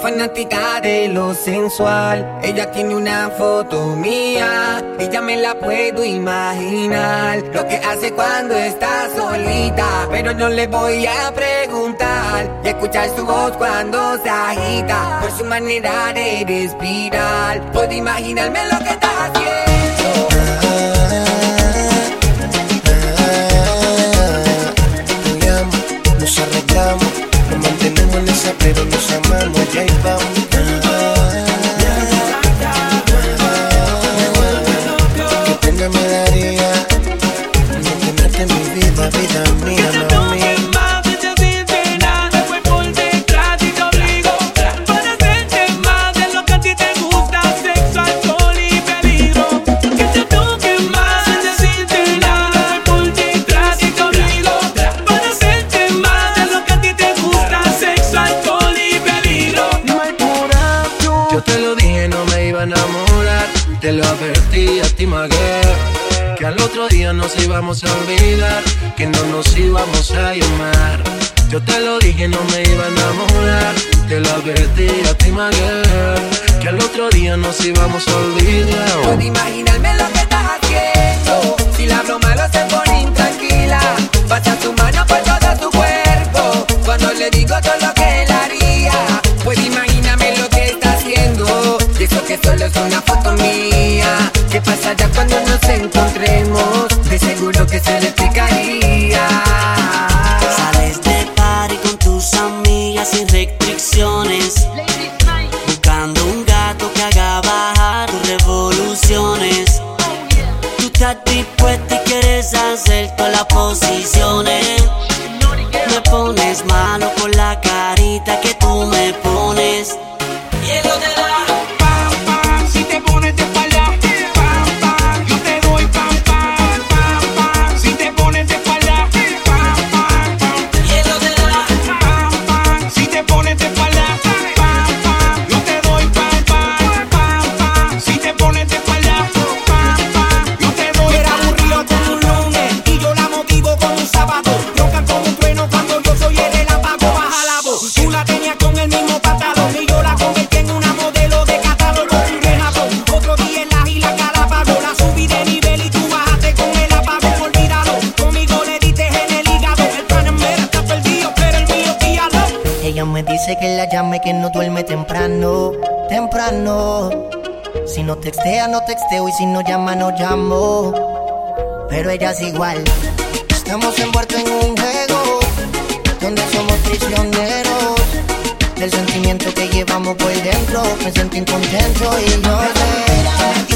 fanática de lo sensual. Ella tiene una foto mía, ella me la puedo imaginar. Lo que hace cuando está solita, pero no le voy a preguntar. Y escuchar su voz cuando se agita, por su manera de respirar. Puedo imaginarme lo que está haciendo como J Arreglamos, nos mantenemos en esa, pero nos amamos, ya vamos. nos íbamos a olvidar, que no nos íbamos a llamar. Yo te lo dije, no me iba a enamorar. Te lo advertí a ti, girl, que al otro día nos íbamos a olvidar. Puedo imaginarme lo que estás haciendo. Si la hablo malo se pone intranquila. Pasa tu eso que solo es una foto mía. ¿Qué pasa ya cuando nos encontremos? De seguro que se le explicaría. Sales de party con tus amigas sin restricciones. Buscando un gato que haga bajar tus revoluciones. Tú estás dispuesta y quieres hacer todas las posiciones. Me pones malo con la carita que que la llame que no duerme temprano, temprano. Si no textea, no texteo y si no llama, no llamo. Pero ella es igual. Estamos envueltos en un juego donde somos prisioneros del sentimiento que llevamos por dentro. Me siento incontento y que te